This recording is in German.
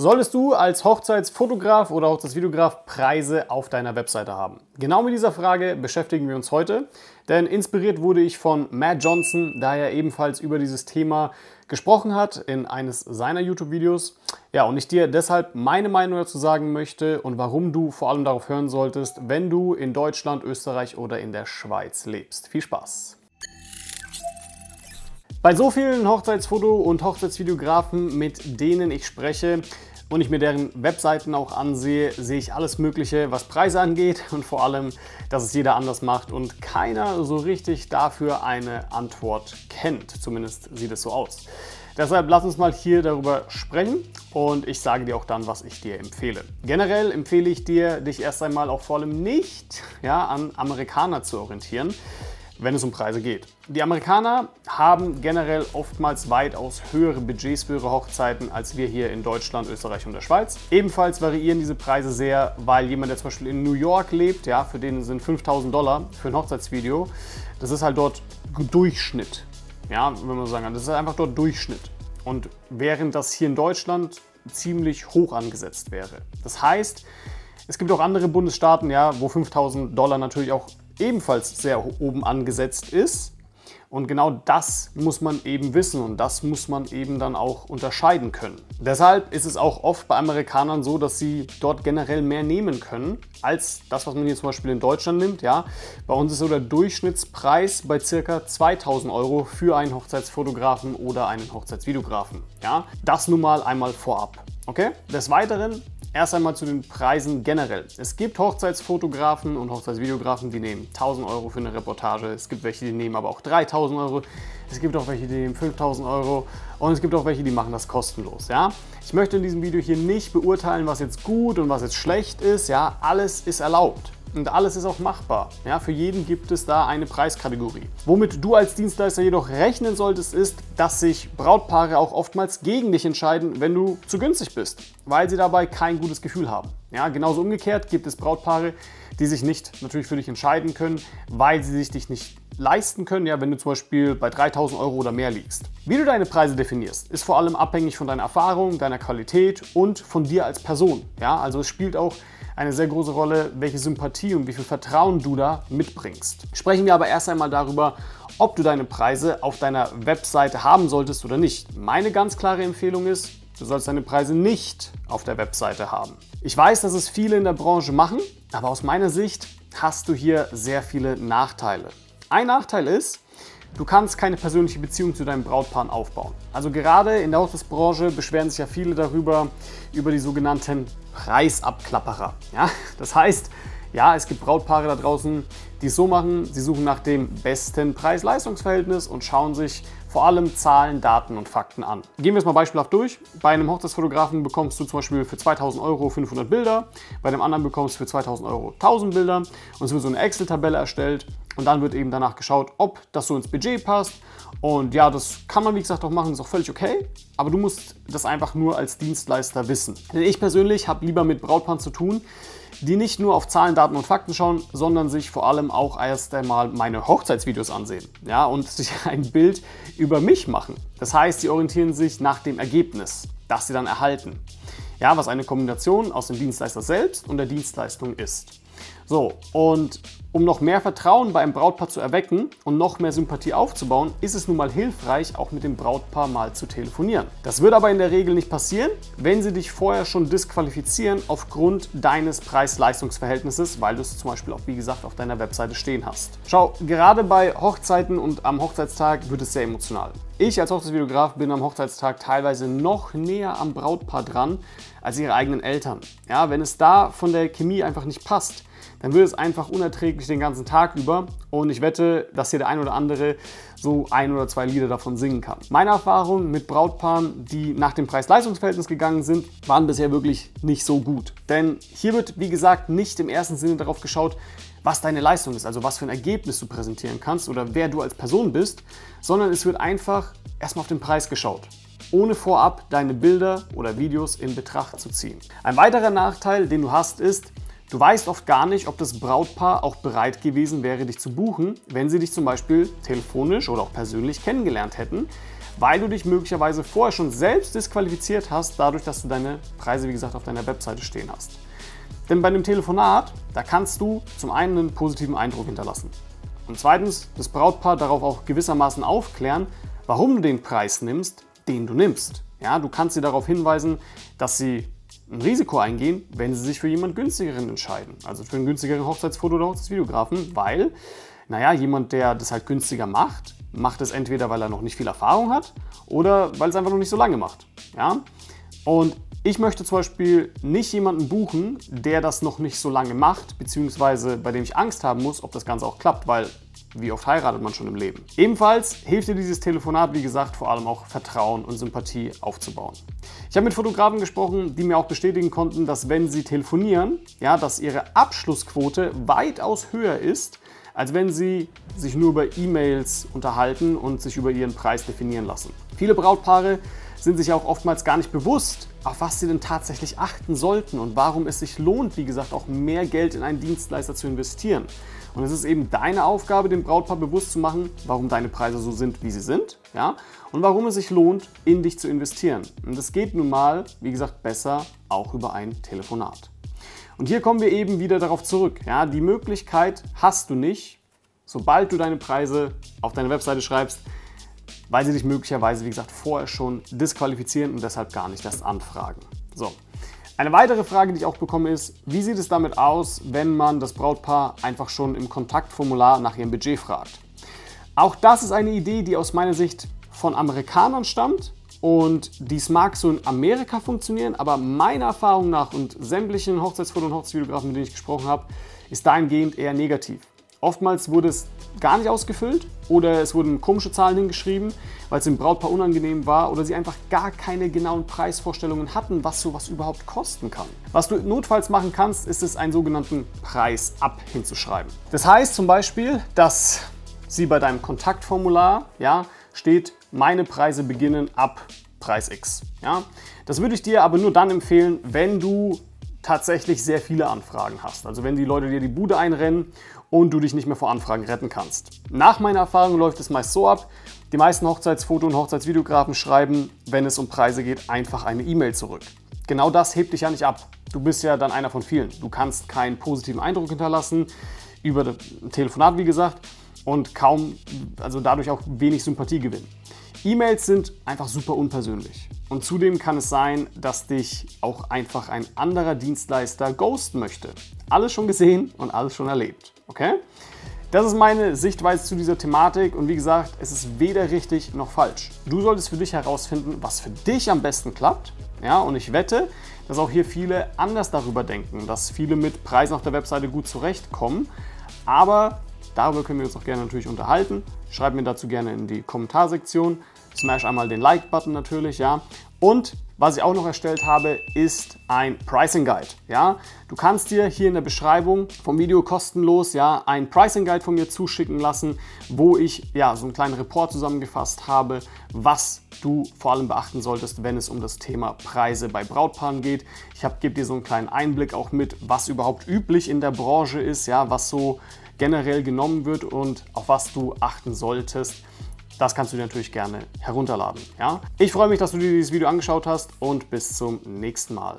Solltest du als Hochzeitsfotograf oder Hochzeitsvideograf Preise auf deiner Webseite haben? Genau mit dieser Frage beschäftigen wir uns heute, denn inspiriert wurde ich von Matt Johnson, da er ebenfalls über dieses Thema gesprochen hat in eines seiner YouTube-Videos. Ja, und ich dir deshalb meine Meinung dazu sagen möchte und warum du vor allem darauf hören solltest, wenn du in Deutschland, Österreich oder in der Schweiz lebst. Viel Spaß! Bei so vielen Hochzeitsfoto- und Hochzeitsvideografen, mit denen ich spreche, und ich mir deren Webseiten auch ansehe, sehe ich alles Mögliche, was Preise angeht und vor allem, dass es jeder anders macht und keiner so richtig dafür eine Antwort kennt. Zumindest sieht es so aus. Deshalb lass uns mal hier darüber sprechen und ich sage dir auch dann, was ich dir empfehle. Generell empfehle ich dir, dich erst einmal auch vor allem nicht ja, an Amerikaner zu orientieren wenn es um Preise geht. Die Amerikaner haben generell oftmals weitaus höhere Budgets für ihre Hochzeiten als wir hier in Deutschland, Österreich und der Schweiz. Ebenfalls variieren diese Preise sehr, weil jemand, der zum Beispiel in New York lebt, ja, für den sind 5000 Dollar für ein Hochzeitsvideo, das ist halt dort Durchschnitt. Ja, wenn man so sagen kann, das ist einfach dort Durchschnitt. Und während das hier in Deutschland ziemlich hoch angesetzt wäre. Das heißt, es gibt auch andere Bundesstaaten, ja, wo 5000 Dollar natürlich auch ebenfalls sehr oben angesetzt ist. Und genau das muss man eben wissen und das muss man eben dann auch unterscheiden können. Deshalb ist es auch oft bei Amerikanern so, dass sie dort generell mehr nehmen können als das, was man hier zum Beispiel in Deutschland nimmt. Ja, bei uns ist so der Durchschnittspreis bei circa 2000 Euro für einen Hochzeitsfotografen oder einen Hochzeitsvideografen. Ja, das nun mal einmal vorab. Okay? Des Weiteren Erst einmal zu den Preisen generell. Es gibt Hochzeitsfotografen und Hochzeitsvideografen, die nehmen 1000 Euro für eine Reportage. Es gibt welche, die nehmen aber auch 3000 Euro. Es gibt auch welche, die nehmen 5000 Euro. Und es gibt auch welche, die machen das kostenlos. Ja? Ich möchte in diesem Video hier nicht beurteilen, was jetzt gut und was jetzt schlecht ist. Ja? Alles ist erlaubt. Und alles ist auch machbar. Ja, für jeden gibt es da eine Preiskategorie. Womit du als Dienstleister jedoch rechnen solltest, ist, dass sich Brautpaare auch oftmals gegen dich entscheiden, wenn du zu günstig bist, weil sie dabei kein gutes Gefühl haben. Ja, genauso umgekehrt gibt es Brautpaare, die sich nicht natürlich für dich entscheiden können, weil sie sich dich nicht leisten können, ja, wenn du zum Beispiel bei 3000 Euro oder mehr liegst. Wie du deine Preise definierst, ist vor allem abhängig von deiner Erfahrung, deiner Qualität und von dir als Person. Ja, also es spielt auch eine sehr große Rolle, welche Sympathie und wie viel Vertrauen du da mitbringst. Sprechen wir aber erst einmal darüber, ob du deine Preise auf deiner Webseite haben solltest oder nicht. Meine ganz klare Empfehlung ist, du sollst deine Preise nicht auf der Webseite haben. Ich weiß, dass es viele in der Branche machen, aber aus meiner Sicht hast du hier sehr viele Nachteile. Ein Nachteil ist, Du kannst keine persönliche Beziehung zu deinem Brautpaar aufbauen. Also gerade in der Hochzeitsbranche beschweren sich ja viele darüber, über die sogenannten Preisabklapperer. Ja? Das heißt, ja, es gibt Brautpaare da draußen, die es so machen, sie suchen nach dem besten Preis-Leistungs-Verhältnis und schauen sich vor allem Zahlen, Daten und Fakten an. Gehen wir es mal beispielhaft durch. Bei einem Hochzeitsfotografen bekommst du zum Beispiel für 2000 Euro 500 Bilder, bei dem anderen bekommst du für 2000 Euro 1000 Bilder und es wird so eine Excel-Tabelle erstellt und dann wird eben danach geschaut, ob das so ins Budget passt. Und ja, das kann man wie gesagt auch machen, ist auch völlig okay. Aber du musst das einfach nur als Dienstleister wissen. Denn ich persönlich habe lieber mit Brautpaaren zu tun, die nicht nur auf Zahlen, Daten und Fakten schauen, sondern sich vor allem auch erst einmal meine Hochzeitsvideos ansehen. Ja, und sich ein Bild über mich machen. Das heißt, sie orientieren sich nach dem Ergebnis, das sie dann erhalten. Ja, was eine Kombination aus dem Dienstleister selbst und der Dienstleistung ist. So, und um noch mehr Vertrauen bei einem Brautpaar zu erwecken und noch mehr Sympathie aufzubauen, ist es nun mal hilfreich, auch mit dem Brautpaar mal zu telefonieren. Das wird aber in der Regel nicht passieren, wenn sie dich vorher schon disqualifizieren aufgrund deines Preis-Leistungs-Verhältnisses, weil du es zum Beispiel auch, wie gesagt, auf deiner Webseite stehen hast. Schau, gerade bei Hochzeiten und am Hochzeitstag wird es sehr emotional. Ich als Hochzeitsvideograf bin am Hochzeitstag teilweise noch näher am Brautpaar dran als ihre eigenen Eltern. Ja, wenn es da von der Chemie einfach nicht passt, dann wird es einfach unerträglich den ganzen Tag über. Und ich wette, dass hier der ein oder andere so ein oder zwei Lieder davon singen kann. Meine Erfahrungen mit Brautpaaren, die nach dem Preis-Leistungs-Verhältnis gegangen sind, waren bisher wirklich nicht so gut. Denn hier wird, wie gesagt, nicht im ersten Sinne darauf geschaut, was deine Leistung ist, also was für ein Ergebnis du präsentieren kannst oder wer du als Person bist, sondern es wird einfach erstmal auf den Preis geschaut ohne vorab deine Bilder oder Videos in Betracht zu ziehen. Ein weiterer Nachteil, den du hast, ist, Du weißt oft gar nicht, ob das Brautpaar auch bereit gewesen wäre, dich zu buchen, wenn sie dich zum Beispiel telefonisch oder auch persönlich kennengelernt hätten, weil du dich möglicherweise vorher schon selbst disqualifiziert hast, dadurch, dass du deine Preise, wie gesagt, auf deiner Webseite stehen hast. Denn bei einem Telefonat, da kannst du zum einen einen positiven Eindruck hinterlassen. Und zweitens das Brautpaar darauf auch gewissermaßen aufklären, warum du den Preis nimmst, den du nimmst. Ja, du kannst sie darauf hinweisen, dass sie ein Risiko eingehen, wenn sie sich für jemand günstigeren entscheiden. Also für einen günstigeren Hochzeitsfoto- oder Hochzeitsvideografen, weil, naja, jemand, der das halt günstiger macht, macht es entweder, weil er noch nicht viel Erfahrung hat oder weil es einfach noch nicht so lange macht. Ja? Und ich möchte zum Beispiel nicht jemanden buchen, der das noch nicht so lange macht, beziehungsweise bei dem ich Angst haben muss, ob das Ganze auch klappt, weil wie oft heiratet man schon im Leben? Ebenfalls hilft dir dieses Telefonat, wie gesagt, vor allem auch Vertrauen und Sympathie aufzubauen. Ich habe mit Fotografen gesprochen, die mir auch bestätigen konnten, dass wenn sie telefonieren, ja, dass ihre Abschlussquote weitaus höher ist, als wenn sie sich nur über E-Mails unterhalten und sich über ihren Preis definieren lassen. Viele Brautpaare sind sich auch oftmals gar nicht bewusst, auf was sie denn tatsächlich achten sollten und warum es sich lohnt, wie gesagt, auch mehr Geld in einen Dienstleister zu investieren. Und es ist eben deine Aufgabe, dem Brautpaar bewusst zu machen, warum deine Preise so sind, wie sie sind, ja, und warum es sich lohnt, in dich zu investieren. Und das geht nun mal, wie gesagt, besser auch über ein Telefonat. Und hier kommen wir eben wieder darauf zurück. Ja, die Möglichkeit hast du nicht, sobald du deine Preise auf deine Webseite schreibst, weil sie dich möglicherweise, wie gesagt, vorher schon disqualifizieren und deshalb gar nicht erst anfragen. So. Eine weitere Frage, die ich auch bekomme, ist, wie sieht es damit aus, wenn man das Brautpaar einfach schon im Kontaktformular nach ihrem Budget fragt? Auch das ist eine Idee, die aus meiner Sicht von Amerikanern stammt und dies mag so in Amerika funktionieren, aber meiner Erfahrung nach und sämtlichen Hochzeitsfoto- und Hochzeitsvideografen, mit denen ich gesprochen habe, ist dahingehend eher negativ. Oftmals wurde es gar nicht ausgefüllt oder es wurden komische Zahlen hingeschrieben, weil es dem Brautpaar unangenehm war oder sie einfach gar keine genauen Preisvorstellungen hatten, was sowas überhaupt kosten kann. Was du notfalls machen kannst, ist es, einen sogenannten Preis ab hinzuschreiben. Das heißt zum Beispiel, dass sie bei deinem Kontaktformular ja, steht, meine Preise beginnen ab Preis X. Ja? Das würde ich dir aber nur dann empfehlen, wenn du tatsächlich sehr viele Anfragen hast. Also wenn die Leute dir die Bude einrennen und du dich nicht mehr vor Anfragen retten kannst. Nach meiner Erfahrung läuft es meist so ab, die meisten Hochzeitsfoto- und Hochzeitsvideografen schreiben, wenn es um Preise geht, einfach eine E-Mail zurück. Genau das hebt dich ja nicht ab. Du bist ja dann einer von vielen. Du kannst keinen positiven Eindruck hinterlassen, über das Telefonat wie gesagt, und kaum, also dadurch auch wenig Sympathie gewinnen. E-Mails sind einfach super unpersönlich. Und zudem kann es sein, dass dich auch einfach ein anderer Dienstleister ghosten möchte. Alles schon gesehen und alles schon erlebt. Okay? Das ist meine Sichtweise zu dieser Thematik und wie gesagt, es ist weder richtig noch falsch. Du solltest für dich herausfinden, was für dich am besten klappt. Ja, und ich wette, dass auch hier viele anders darüber denken, dass viele mit Preisen auf der Webseite gut zurechtkommen. Aber darüber können wir uns auch gerne natürlich unterhalten. Schreib mir dazu gerne in die Kommentarsektion. Smash einmal den Like-Button natürlich, ja. Und was ich auch noch erstellt habe, ist ein Pricing Guide. Ja? Du kannst dir hier in der Beschreibung vom Video kostenlos ja, ein Pricing Guide von mir zuschicken lassen, wo ich ja, so einen kleinen Report zusammengefasst habe, was du vor allem beachten solltest, wenn es um das Thema Preise bei Brautpaaren geht. Ich gebe dir so einen kleinen Einblick auch mit, was überhaupt üblich in der Branche ist, ja, was so generell genommen wird und auf was du achten solltest. Das kannst du dir natürlich gerne herunterladen. Ja? Ich freue mich, dass du dir dieses Video angeschaut hast und bis zum nächsten Mal.